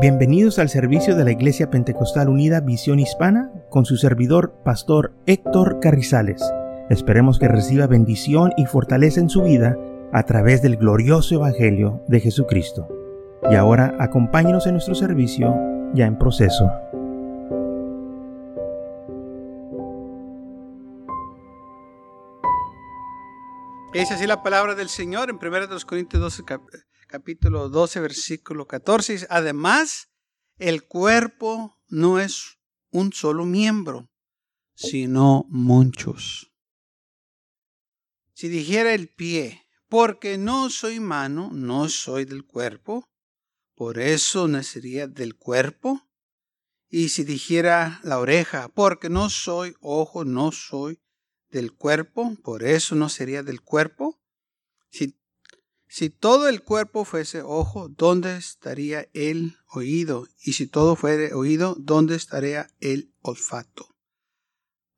Bienvenidos al servicio de la Iglesia Pentecostal Unida Visión Hispana con su servidor, Pastor Héctor Carrizales. Esperemos que reciba bendición y fortaleza en su vida a través del glorioso Evangelio de Jesucristo. Y ahora acompáñenos en nuestro servicio ya en proceso. Es así la palabra del Señor en 1 Corintios 12, capítulo 12, versículo 14. Además, el cuerpo no es un solo miembro, sino muchos. Si dijera el pie, porque no soy mano, no soy del cuerpo, por eso nacería del cuerpo. Y si dijera la oreja, porque no soy ojo, no soy del cuerpo, por eso no sería del cuerpo. Si si todo el cuerpo fuese ojo, ¿dónde estaría el oído? Y si todo fuere oído, ¿dónde estaría el olfato?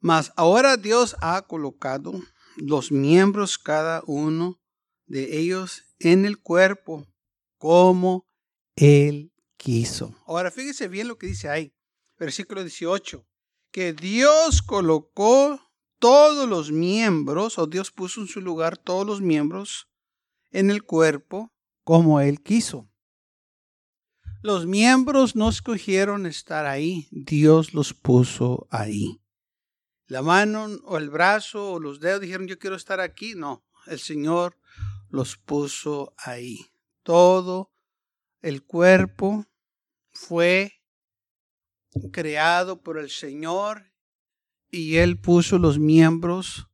Mas ahora Dios ha colocado los miembros cada uno de ellos en el cuerpo como Él quiso. Ahora fíjese bien lo que dice ahí, versículo 18, que Dios colocó todos los miembros, o Dios puso en su lugar todos los miembros en el cuerpo como Él quiso. Los miembros no escogieron estar ahí, Dios los puso ahí. La mano o el brazo o los dedos dijeron yo quiero estar aquí. No, el Señor los puso ahí. Todo el cuerpo fue creado por el Señor y Él puso los miembros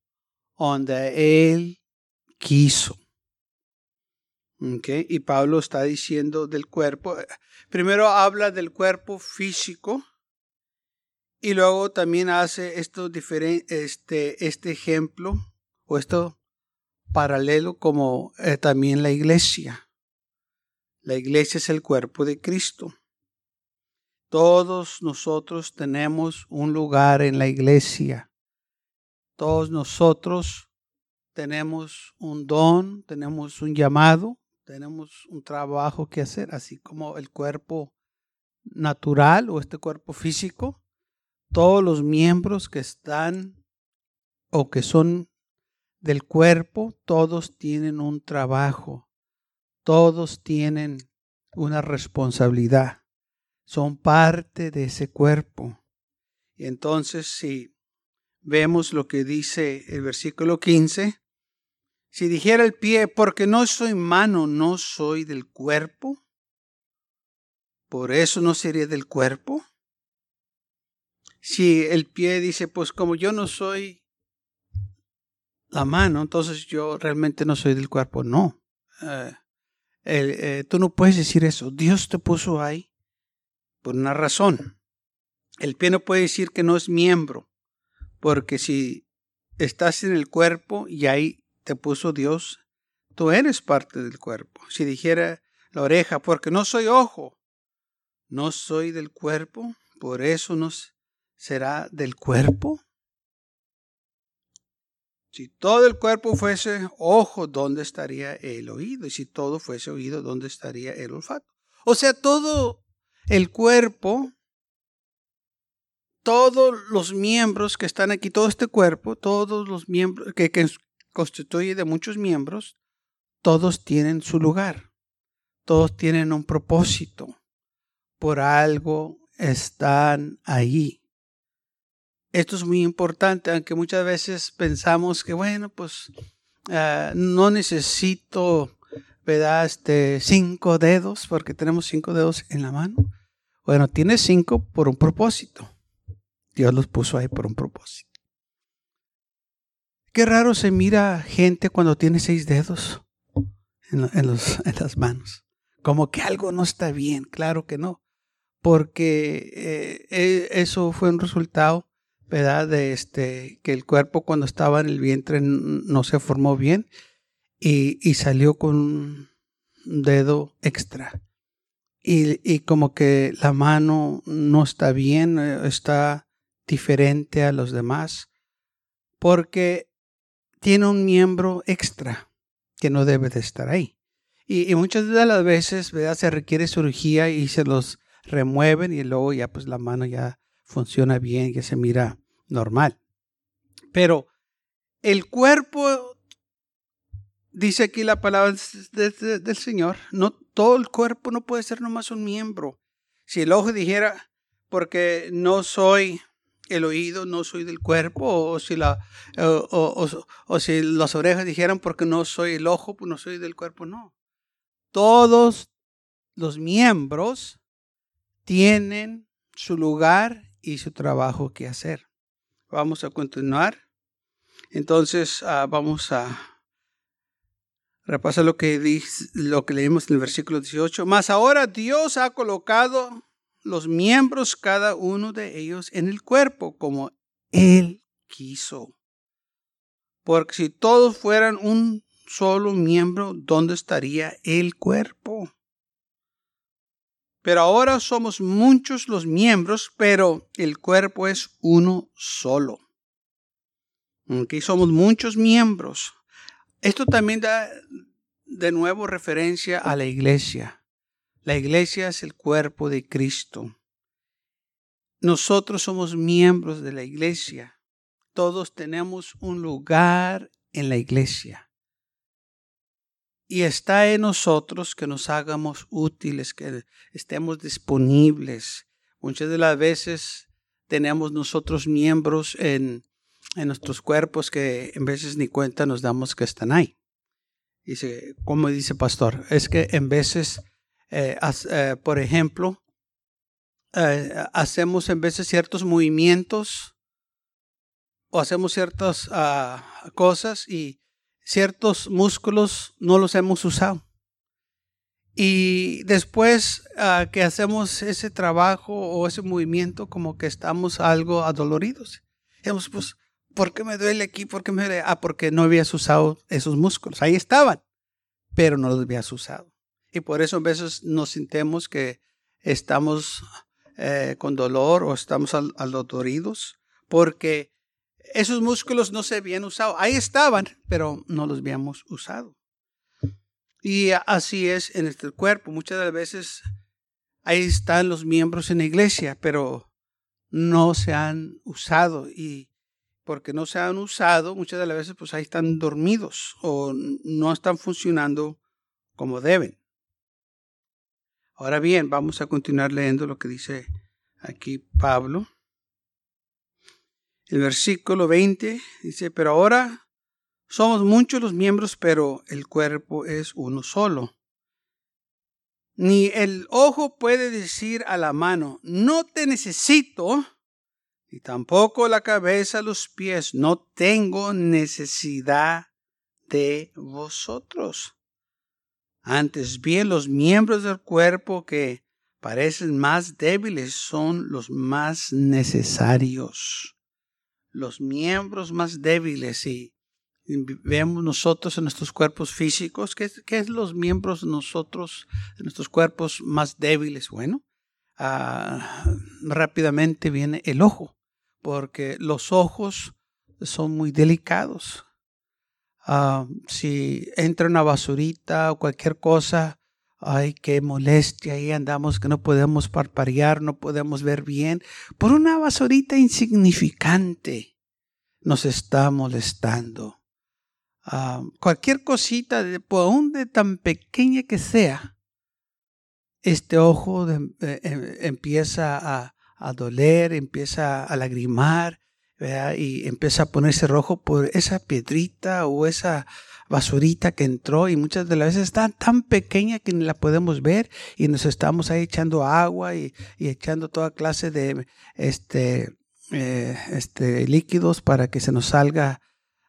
donde Él quiso. Y Pablo está diciendo del cuerpo. Eh, primero habla del cuerpo físico y luego también hace esto este, este ejemplo o esto paralelo como eh, también la iglesia. La iglesia es el cuerpo de Cristo. Todos nosotros tenemos un lugar en la iglesia. Todos nosotros tenemos un don, tenemos un llamado tenemos un trabajo que hacer, así como el cuerpo natural o este cuerpo físico, todos los miembros que están o que son del cuerpo, todos tienen un trabajo, todos tienen una responsabilidad, son parte de ese cuerpo. Y entonces si vemos lo que dice el versículo 15, si dijera el pie, porque no soy mano, no soy del cuerpo, por eso no sería del cuerpo. Si el pie dice, pues como yo no soy la mano, entonces yo realmente no soy del cuerpo. No. Eh, eh, tú no puedes decir eso. Dios te puso ahí por una razón. El pie no puede decir que no es miembro, porque si estás en el cuerpo y hay te puso Dios, tú eres parte del cuerpo. Si dijera la oreja, porque no soy ojo, no soy del cuerpo, por eso no será del cuerpo. Si todo el cuerpo fuese ojo, ¿dónde estaría el oído? Y si todo fuese oído, ¿dónde estaría el olfato? O sea, todo el cuerpo, todos los miembros que están aquí, todo este cuerpo, todos los miembros que, que, constituye de muchos miembros, todos tienen su lugar, todos tienen un propósito, por algo están ahí. Esto es muy importante, aunque muchas veces pensamos que, bueno, pues ah, no necesito, ¿verdad? Este, cinco dedos, porque tenemos cinco dedos en la mano. Bueno, tiene cinco por un propósito. Dios los puso ahí por un propósito. Qué raro se mira gente cuando tiene seis dedos en, las manos. Como que algo no está bien. Claro que no. Porque eh, eh, eso fue un resultado, ¿verdad? De este, que el cuerpo cuando estaba en el vientre no se formó bien y, salió con un dedo extra. Y, y, como que la mano no está bien, eh, está diferente a los demás, porque tiene un miembro extra que no debe de estar ahí. Y, muchas de las veces se requiere cirugía y se los remueven y luego ya pues la mano ya funciona bien, ya se mira normal. Pero el cuerpo, dice aquí la palabra del Señor, no todo el cuerpo no puede ser nomás un miembro. Si el ojo dijera, porque no soy el oído, no soy del cuerpo, o si, la, o, si las orejas dijeran, porque no soy el ojo, pues no soy del cuerpo, no. Todos los miembros tienen su lugar y su trabajo que hacer. Vamos a continuar. Entonces ah, vamos a repasar lo que, dice, lo que leímos en el versículo 18. Mas ahora Dios ha colocado los miembros, cada uno de ellos, en el cuerpo, como Él quiso. Porque si todos fueran un solo miembro, ¿dónde estaría el cuerpo? Pero ahora somos muchos los miembros, pero el cuerpo es uno solo. Aquí somos muchos miembros. Esto también da de nuevo referencia a la iglesia. La iglesia es el cuerpo de Cristo. Nosotros somos miembros de la iglesia. Todos tenemos un lugar en la iglesia. Y está en nosotros que nos hagamos útiles, que estemos disponibles. Muchas de las veces tenemos nosotros miembros en, en nuestros cuerpos que en veces ni cuenta nos damos que están ahí. Dice, como dice pastor, es que en veces, eh, eh, por ejemplo, eh, hacemos en veces ciertos movimientos o hacemos ciertas ah, cosas y ciertos músculos no los hemos usado. Y después ah, que hacemos ese trabajo o ese movimiento, como que estamos algo adoloridos. Dijimos, pues, ¿por qué me duele aquí? ¿Por qué me duele? Ah, porque no habías usado esos músculos. Ahí estaban, pero no los habías usado. Y por eso a veces nos sintemos que estamos eh, con dolor o estamos adoloridos, porque esos músculos no se habían usado. Ahí estaban, pero no los habíamos usado. Y así es en este cuerpo. Muchas de las veces ahí están los miembros en la iglesia, pero no se han usado. Y porque no se han usado, muchas de las veces pues ahí están dormidos o no están funcionando como deben. Ahora bien, vamos a continuar leyendo lo que dice aquí Pablo. El versículo 20 dice, pero ahora somos muchos los miembros, pero el cuerpo es uno solo. Ni el ojo puede decir a la mano, no te necesito, ni tampoco la cabeza, los pies, no tengo necesidad de vosotros. Antes bien, los miembros del cuerpo que parecen más débiles son los más necesarios los miembros más débiles y vemos nosotros en nuestros cuerpos físicos, ¿qué, es los miembros nosotros, de nuestros cuerpos más débiles? Bueno, ah, rápidamente viene el ojo, porque los ojos son muy delicados. Ah, si entra una basurita o cualquier cosa, ay, qué molestia, ahí andamos que no podemos parparear, no podemos ver bien, por una basurita insignificante nos está molestando. Ah, cualquier cosita, por aún de tan pequeña que sea, este ojo em, empieza a, a, doler, empieza a lagrimar, y empieza a ponerse rojo por esa piedrita o esa basurita que entró y muchas de las veces está tan pequeña que ni la podemos ver y nos estamos ahí echando agua y, echando toda clase de este, eh, este, líquidos para que se nos salga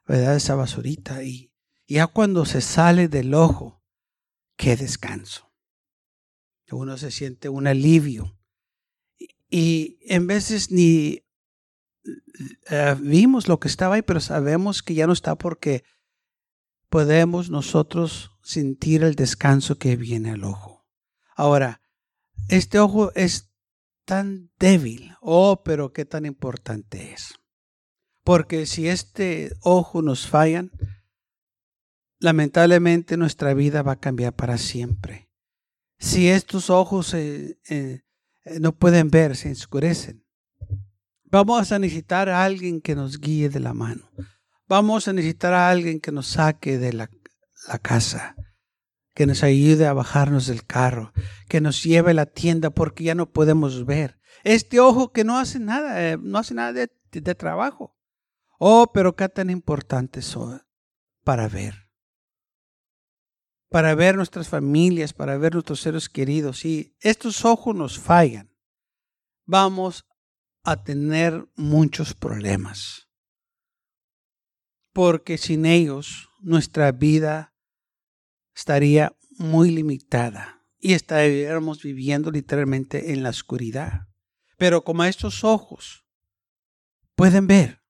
¿verdad? esa basurita y ya cuando se sale del ojo, qué descanso. Uno se siente un alivio. Y en veces ni eh, vimos lo que estaba ahí, pero sabemos que ya no está porque podemos nosotros sentir el descanso que viene al ojo. Ahora, este ojo es tan débil, oh, pero qué tan importante es. Porque si este ojo nos fallan, lamentablemente nuestra vida va a cambiar para siempre. Si estos ojos eh, eh, no pueden ver, se oscurecen. Vamos a necesitar a alguien que nos guíe de la mano. Vamos a necesitar a alguien que nos saque de la, la casa, que nos ayude a bajarnos del carro, que nos lleve a la tienda porque ya no podemos ver. Este ojo que no hace nada, eh, no hace nada de, de trabajo. Oh, pero qué tan importantes son para ver. Para ver nuestras familias, para ver nuestros seres queridos. Si estos ojos nos fallan, vamos a tener muchos problemas. Porque sin ellos nuestra vida estaría muy limitada y estaríamos viviendo literalmente en la oscuridad. Pero como estos ojos pueden ver,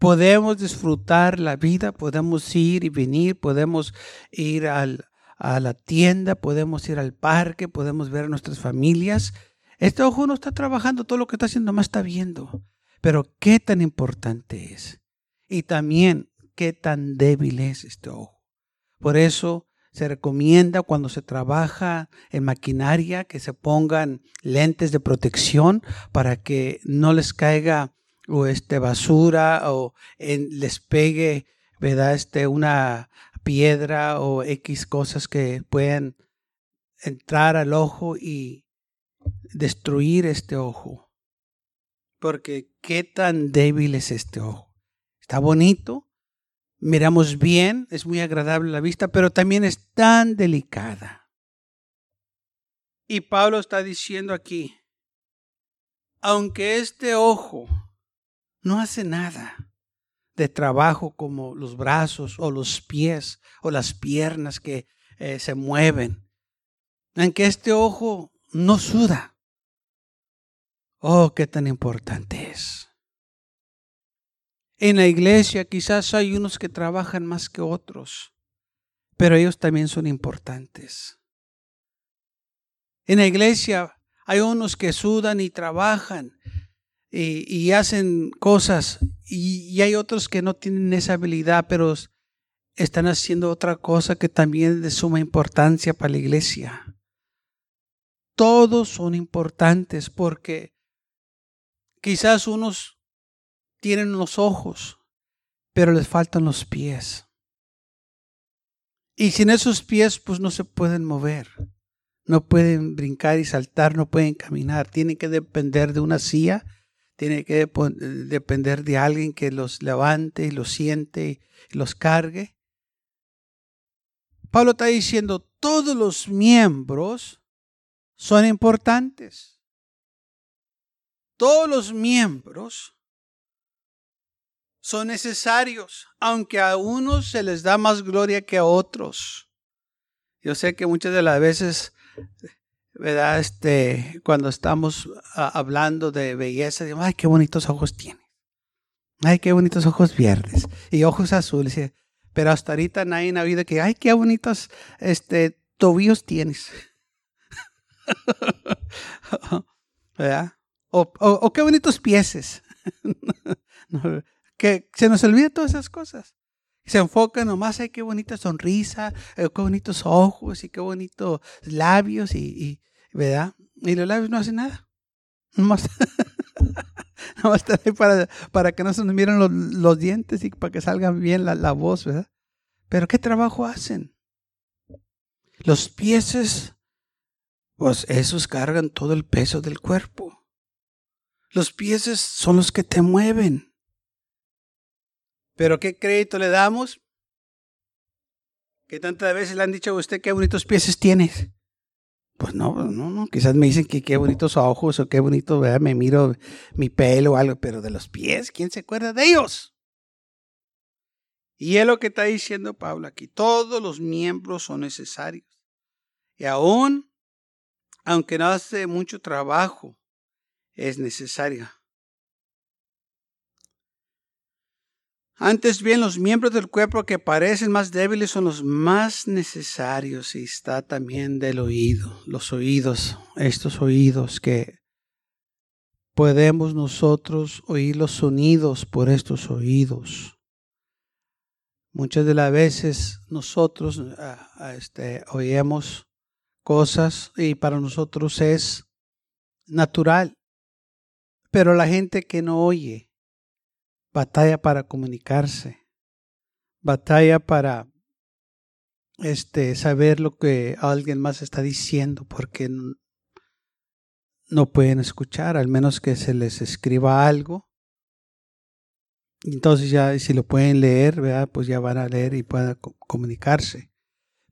podemos disfrutar la vida, podemos ir y venir, podemos ir al, a la tienda, podemos ir al parque, podemos ver a nuestras familias este ojo no está trabajando, todo lo que está haciendo más está viendo. Pero qué tan importante es. Y también qué tan débil es este ojo. Por eso se recomienda cuando se trabaja en maquinaria que se pongan lentes de protección para que no les caiga o este basura o les pegue ¿verdad? Este, una piedra o X cosas que pueden entrar al ojo y destruir este ojo. Porque qué tan débil es este ojo. Está bonito, miramos bien, es muy agradable la vista, pero también es tan delicada. Y Pablo está diciendo aquí, aunque este ojo no hace nada de trabajo como los brazos o los pies o las piernas que eh, se mueven, aunque este ojo no suda, Oh, qué tan importante es. En la iglesia quizás hay unos que trabajan más que otros, pero ellos también son importantes. En la iglesia hay unos que sudan y trabajan y, hacen cosas y, y hay otros que no tienen esa habilidad, pero están haciendo otra cosa que también es de suma importancia para la iglesia. Todos son importantes porque Quizás unos tienen los ojos, pero les faltan los pies. Y sin esos pies, pues no se pueden mover. No pueden brincar y saltar, no pueden caminar. Tienen que depender de una silla, tienen que depender de alguien que los levante y los siente y los cargue. Pablo está diciendo, todos los miembros son importantes todos los miembros son necesarios, aunque a unos se les da más gloria que a otros. Yo sé que muchas de las veces, ¿verdad? Este, cuando estamos ah, hablando de belleza, digo, ay, qué bonitos ojos tiene. Ay, qué bonitos ojos verdes y ojos azules. Pero hasta ahorita nadie ha oído que, ay, qué bonitos este, tobillos tienes. ¿Verdad? O, qué bonitos pieses. que se nos olvida todas esas cosas. Se enfoca nomás, ay, qué bonita sonrisa, eh, qué bonitos ojos y qué bonitos labios y, ¿verdad? Y los labios no hacen nada. Nomás, nomás están ahí para, para que no se nos miren los, dientes y para que salga bien la, la voz, ¿verdad? Pero ¿qué trabajo hacen? Los pieses, pues esos cargan todo el peso del cuerpo. Los pies son los que te mueven. Pero ¿qué crédito le damos? Que tantas veces le han dicho a usted qué bonitos pies tienes. Pues no, no, no. Quizás me dicen que qué bonitos ojos o qué bonito, ¿verdad? me miro mi pelo o algo, pero de los pies, ¿quién se acuerda de ellos? Y es lo que está diciendo Pablo aquí. Todos los miembros son necesarios. Y aún, aunque no hace mucho trabajo, es necesaria. Antes bien, los miembros del cuerpo que parecen más débiles son los más necesarios y está también del oído, los oídos, estos oídos que podemos nosotros oír los sonidos por estos oídos. Muchas de las veces nosotros ah, ah, este, oímos cosas y para nosotros es natural. Pero la gente que no oye, batalla para comunicarse, batalla para este, saber lo que alguien más está diciendo, porque no pueden escuchar, al menos que se les escriba algo. Entonces ya si lo pueden leer, pues ya van a leer y puedan comunicarse.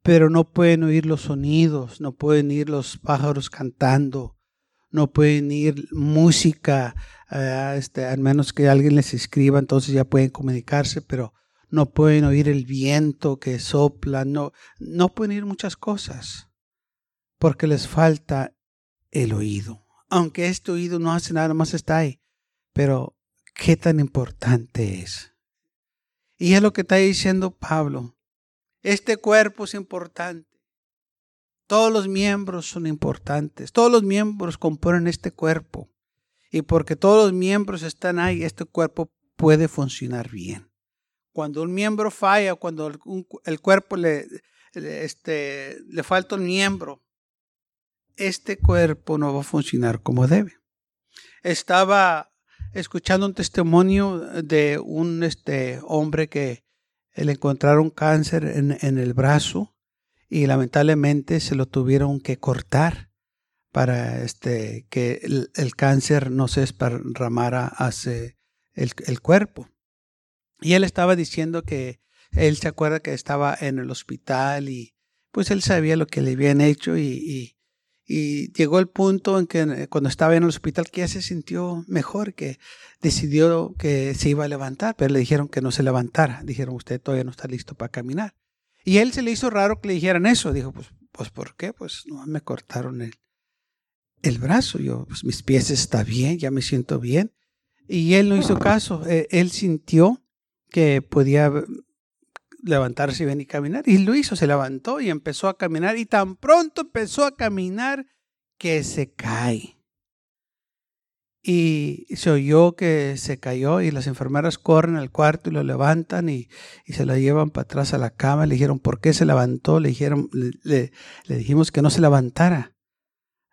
Pero no pueden oír los sonidos, no pueden oír los pájaros cantando, no pueden oír música, este, al menos que alguien les escriba, entonces ya pueden comunicarse, pero no pueden oír el viento que sopla, no, no pueden oír muchas cosas, porque les falta el oído. Aunque este oído no hace nada, más está ahí, pero qué tan importante es. Y es lo que está diciendo Pablo. Este cuerpo es importante. Todos los miembros son importantes. Todos los miembros componen este cuerpo. Y porque todos los miembros están ahí, este cuerpo puede funcionar bien. Cuando un miembro falla, cuando el, cuerpo le, este, le falta un miembro, este cuerpo no va a funcionar como debe. Estaba escuchando un testimonio de un este, hombre que le encontraron cáncer en, el brazo y lamentablemente se lo tuvieron que cortar para este, que el, cáncer no se esparramara hacia el, el cuerpo. Y él estaba diciendo que él se acuerda que estaba en el hospital y pues él sabía lo que le habían hecho y, y, llegó el punto en que cuando estaba en el hospital que ya se sintió mejor, que decidió que se iba a levantar, pero le dijeron que no se levantara. Dijeron, usted todavía no está listo para caminar. Y él se le hizo raro que le dijeran eso. Dijo, pues, pues ¿por qué? Pues no me cortaron el, el brazo. Yo, pues mis pies están bien, ya me siento bien. Y él no hizo caso. Eh, él sintió que podía levantarse y venir a caminar. Y lo hizo, se levantó y empezó a caminar. Y tan pronto empezó a caminar que se cae. Y se oyó que se cayó y las enfermeras corren al cuarto y lo levantan y, se lo llevan para atrás a la cama. Le dijeron, ¿por qué se levantó? Le, dijeron, le, dijimos que no se levantara,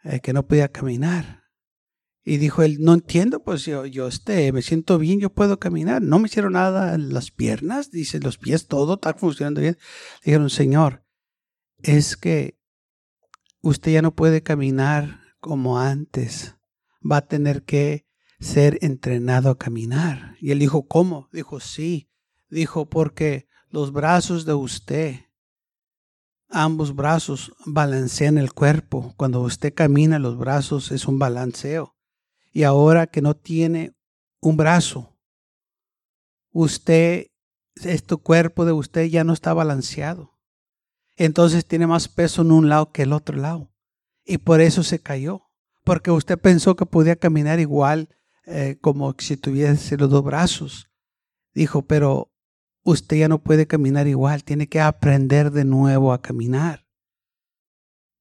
eh, que no podía caminar. Y dijo él, no entiendo, pues yo, yo este, me siento bien, yo puedo caminar. No me hicieron nada las piernas, dice, los pies, todo está funcionando bien. Dijeron, Señor, es que usted ya no puede caminar como antes. Va a tener que ser entrenado a caminar. Y él dijo, ¿cómo? Dijo, sí. Dijo, porque los brazos de usted, ambos brazos balancean el cuerpo. Cuando usted camina, los brazos es un balanceo y ahora que no tiene un brazo, usted, este cuerpo de usted ya no está balanceado. Entonces tiene más peso en un lado que el otro lado. Y por eso se cayó. Porque usted pensó que podía caminar igual eh, como si tuviese los dos brazos. Dijo, pero usted ya no puede caminar igual. Tiene que aprender de nuevo a caminar.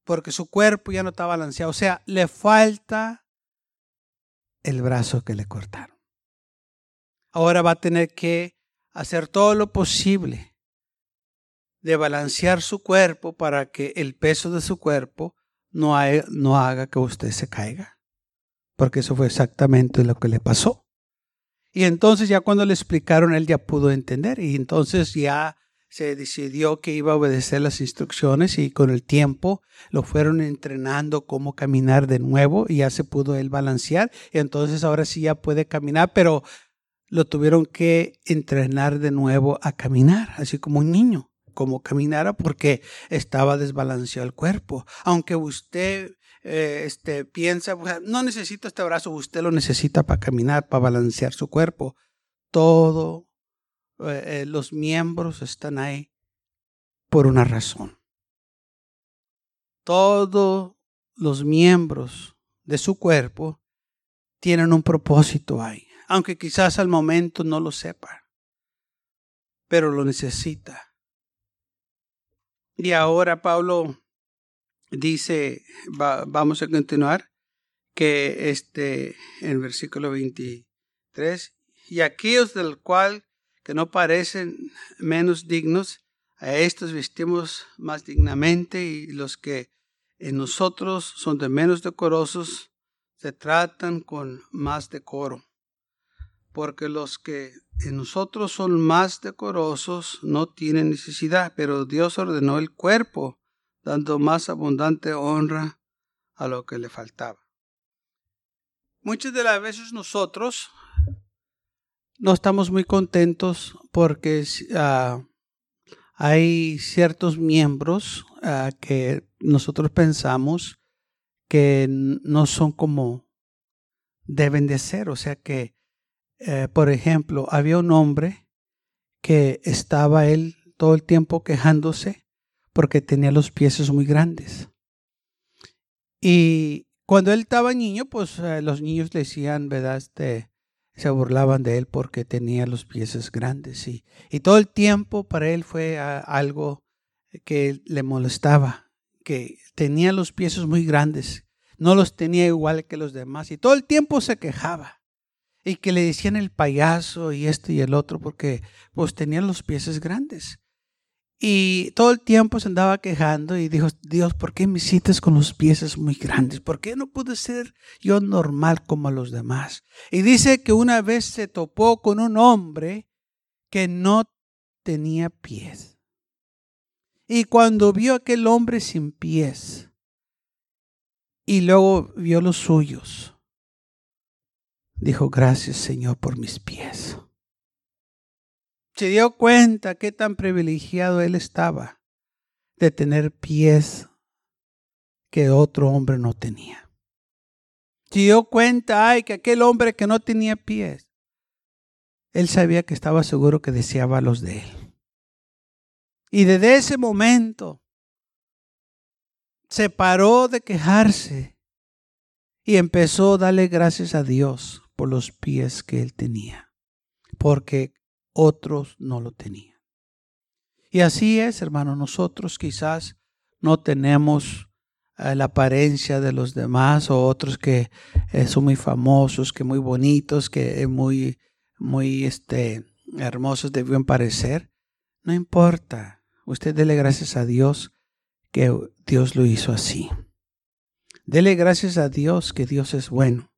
Porque su cuerpo ya no está balanceado. O sea, le falta el brazo que le cortaron. Ahora va a tener que hacer todo lo posible de balancear su cuerpo para que el peso de su cuerpo no, haga que usted se caiga. Porque eso fue exactamente lo que le pasó. Y entonces ya cuando le explicaron, él ya pudo entender. Y entonces ya se decidió que iba a obedecer las instrucciones y con el tiempo lo fueron entrenando cómo caminar de nuevo y ya se pudo él balancear y entonces ahora sí ya puede caminar, pero lo tuvieron que entrenar de nuevo a caminar, así como un niño, como caminara porque estaba desbalanceado el cuerpo. Aunque usted eh, este, piensa, no necesito este brazo, usted lo necesita para caminar, para balancear su cuerpo. Todo eh, eh, los miembros están ahí por una razón. Todos los miembros de su cuerpo tienen un propósito ahí, aunque quizás al momento no lo sepa, pero lo necesita. Y ahora Pablo dice, vamos a continuar, que este, en versículo 23, y aquellos del cual que no parecen menos dignos, a estos vestimos más dignamente y los que en nosotros son de menos decorosos, se tratan con más decoro, porque los que nosotros son más decorosos no tienen necesidad, pero Dios ordenó el cuerpo, dando más abundante honra a lo que le faltaba. Muchas de las veces nosotros no estamos muy contentos porque uh, hay ciertos miembros uh, que nosotros pensamos que no son como deben de ser. O sea que, eh, por ejemplo, había un hombre que estaba él todo el tiempo quejándose porque tenía los pies muy grandes. Y cuando él estaba niño, pues eh, los niños le decían, ¿verdad? Este, se burlaban de él porque tenía los pies grandes. Y, todo el tiempo para él fue ah, algo que le molestaba, que tenía los pies muy grandes, no los tenía igual que los demás. Y todo el tiempo se quejaba. Y que le decían el payaso y esto y el otro porque pues tenían los pies grandes. Y todo el tiempo se andaba quejando y dijo, Dios, ¿por qué me hiciste con los pies muy grandes? ¿Por qué no pude ser yo normal como los demás? Y dice que una vez se topó con un hombre que no tenía pies. Y cuando vio aquel hombre sin pies y luego vio los suyos, dijo, gracias Señor por mis pies se dio cuenta qué tan privilegiado él estaba de tener pies que otro hombre no tenía. Se dio cuenta, ay, que aquel hombre que no tenía pies, él sabía que estaba seguro que deseaba los de él. Y desde ese momento se paró de quejarse y empezó a darle gracias a Dios por los pies que él tenía. Porque otros no lo tenían. Y así es, hermano, nosotros quizás no tenemos eh, la apariencia de los demás o otros que eh, son muy famosos, que muy bonitos, que muy, muy este, hermosos deben parecer. No importa. Usted dele gracias a Dios que Dios lo hizo así. Dele gracias a Dios que Dios es bueno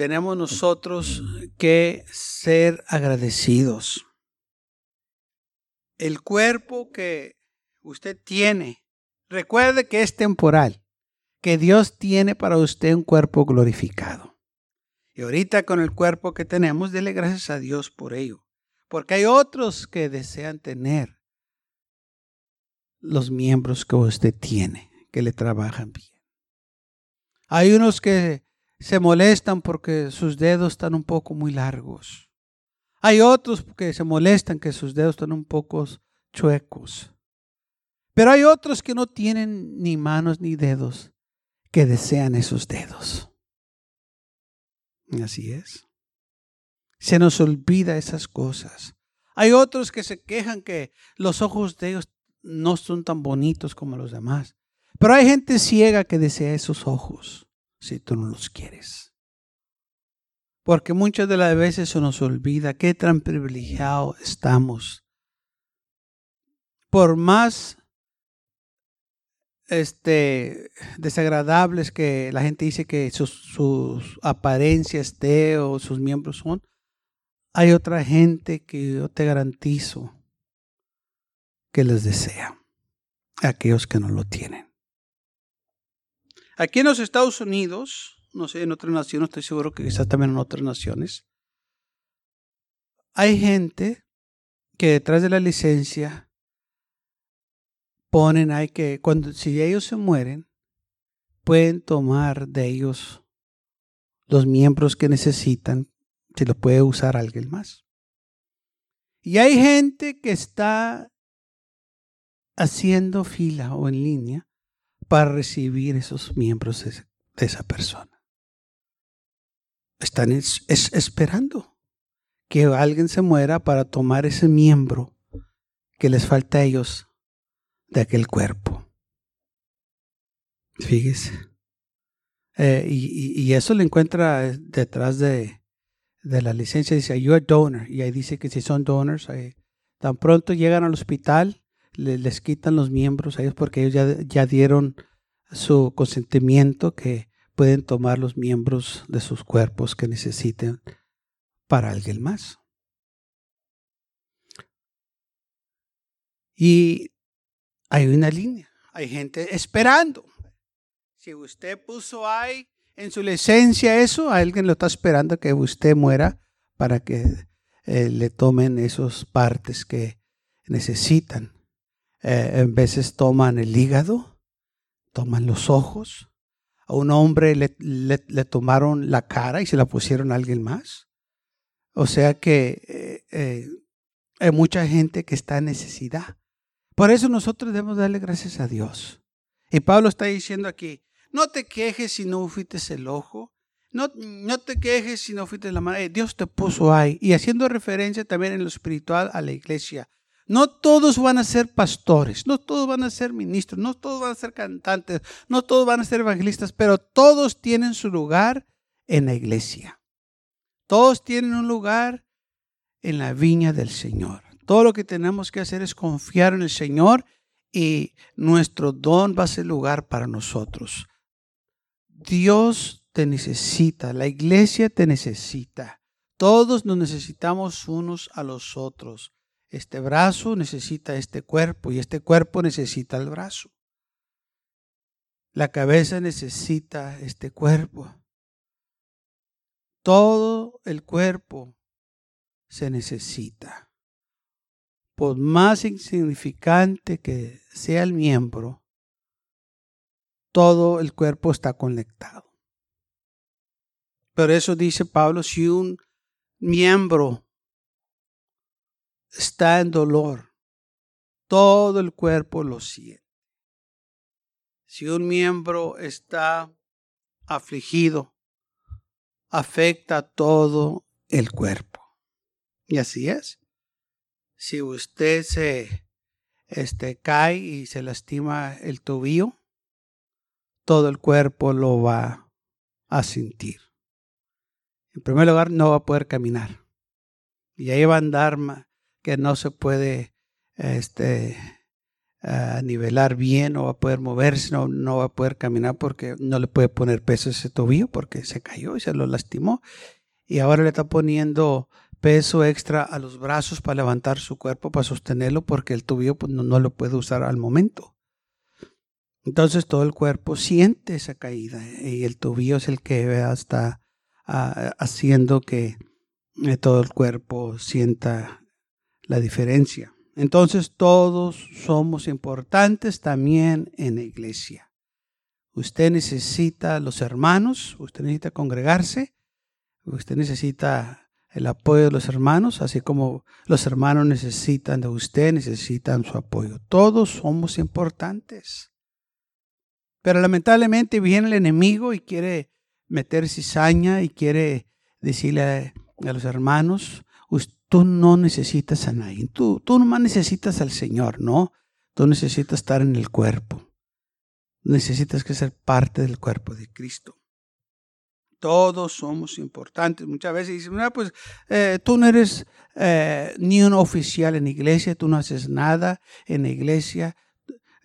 tenemos nosotros que ser agradecidos. El cuerpo que usted tiene, recuerde que es temporal, que Dios tiene para usted un cuerpo glorificado. Y ahorita con el cuerpo que tenemos, dele gracias a Dios por ello. Porque hay otros que desean tener los miembros que usted tiene, que le trabajan bien. Hay unos que se molestan porque sus dedos están un poco muy largos. Hay otros que se molestan que sus dedos están un poco chuecos. Pero hay otros que no tienen ni manos ni dedos que desean esos dedos. Así es. Se nos olvida esas cosas. Hay otros que se quejan que los ojos de ellos no son tan bonitos como los demás. Pero hay gente ciega que desea esos ojos si tú no los quieres. Porque muchas de las veces se nos olvida qué tan privilegiados estamos. Por más este, desagradables que la gente dice que sus, apariencias de o sus miembros son, hay otra gente que yo te garantizo que les desea, aquellos que no lo tienen. Aquí en los Estados Unidos, no sé, en otras naciones, estoy seguro que quizás también en otras naciones, hay gente que detrás de la licencia ponen ahí que cuando si ellos se mueren, pueden tomar de ellos los miembros que necesitan, si lo puede usar alguien más. Y hay gente que está haciendo fila o en línea para recibir esos miembros de, esa persona. Están esperando que alguien se muera para tomar ese miembro que les falta a ellos de aquel cuerpo. Fíjese. Eh, y, eso lo encuentra detrás de, la licencia. Dice, you're a donor. Y ahí dice que si son donors, tan pronto llegan al hospital, les quitan los miembros a ellos porque ellos ya, ya dieron su consentimiento que pueden tomar los miembros de sus cuerpos que necesiten para alguien más. Y hay una línea, hay gente esperando. Si usted puso ahí en su licencia eso, alguien lo está esperando que usted muera para que eh, le tomen esas partes que necesitan. Eh, en veces toman el hígado, toman los ojos. A un hombre le, le, tomaron la cara y se la pusieron a alguien más. O sea que eh, hay mucha gente que está en necesidad. Por eso nosotros debemos darle gracias a Dios. Y Pablo está diciendo aquí, no te quejes si no fuiste el ojo, no, no te quejes si no fuiste la mano. Eh, Dios te puso ahí. Y haciendo referencia también en lo espiritual a la iglesia. No todos van a ser pastores, no todos van a ser ministros, no todos van a ser cantantes, no todos van a ser evangelistas, pero todos tienen su lugar en la iglesia. Todos tienen un lugar en la viña del Señor. Todo lo que tenemos que hacer es confiar en el Señor y nuestro don va a ser lugar para nosotros. Dios te necesita, la iglesia te necesita. Todos nos necesitamos unos a los otros. Este brazo necesita este cuerpo y este cuerpo necesita el brazo. La cabeza necesita este cuerpo. Todo el cuerpo se necesita por más insignificante que sea el miembro, todo el cuerpo está conectado. Por eso dice Pablo, si un miembro está en dolor, todo el cuerpo lo siente. Si un miembro está afligido, afecta a todo el cuerpo. Y así es si usted se este, cae y se lastima el tobillo, todo el cuerpo lo va a sentir. En primer lugar, no va a poder caminar. Y ahí va a andar que no se puede este, nivelar bien, no va a poder moverse, no, no va a poder caminar porque no le puede poner peso a ese tobillo porque se cayó y se lo lastimó. Y ahora le está poniendo peso extra a los brazos para levantar su cuerpo, para sostenerlo, porque el tobillo pues, no, lo puede usar al momento. Entonces todo el cuerpo siente esa caída y el tobillo es el que está ah, haciendo que eh, todo el cuerpo sienta la diferencia. Entonces todos somos importantes también en la iglesia. Usted necesita los hermanos, usted necesita congregarse, usted necesita el apoyo de los hermanos, así como los hermanos necesitan de usted, necesitan su apoyo. Todos somos importantes. Pero lamentablemente viene el enemigo y quiere meter cizaña y quiere decirle a, los hermanos, tú no necesitas a nadie, tú, tú nomás necesitas al Señor, ¿no? Tú necesitas estar en el cuerpo. Necesitas que ser parte del cuerpo de Cristo. Todos somos importantes. Muchas veces dicen, pues eh, tú no eres eh, ni un oficial en iglesia, tú no haces nada en iglesia,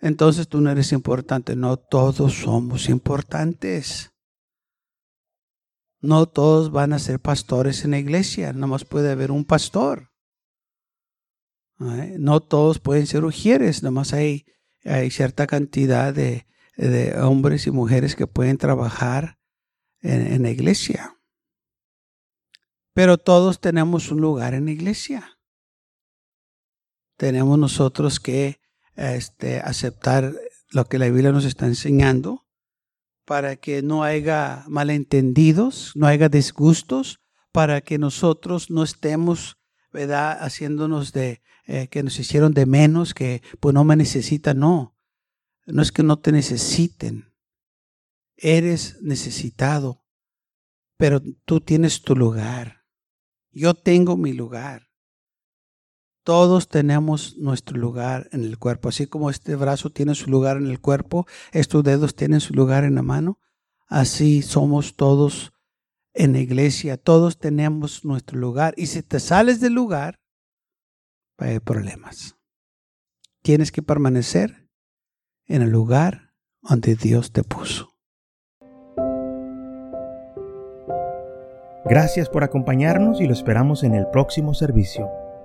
entonces tú no eres importante. No, todos somos importantes. No todos van a ser pastores en la iglesia, más puede haber un pastor. No todos pueden ser ujieres, nomás hay, hay cierta cantidad de, de hombres y mujeres que pueden trabajar en, la iglesia. Pero todos tenemos un lugar en la iglesia. Tenemos nosotros que este, aceptar lo que la Biblia nos está enseñando para que no haya malentendidos, no haya disgustos, para que nosotros no estemos, ¿verdad?, haciéndonos de, eh, que nos hicieron de menos, que pues no me necesitan, no. No es que no te necesiten, Eres necesitado, pero tú tienes tu lugar. Yo tengo mi lugar. Todos tenemos nuestro lugar en el cuerpo. Así como este brazo tiene su lugar en el cuerpo, estos dedos tienen su lugar en la mano. Así somos todos en la iglesia. Todos tenemos nuestro lugar. Y si te sales del lugar, va a haber problemas. Tienes que permanecer en el lugar donde Dios te puso. Gracias por acompañarnos y lo esperamos en el próximo servicio.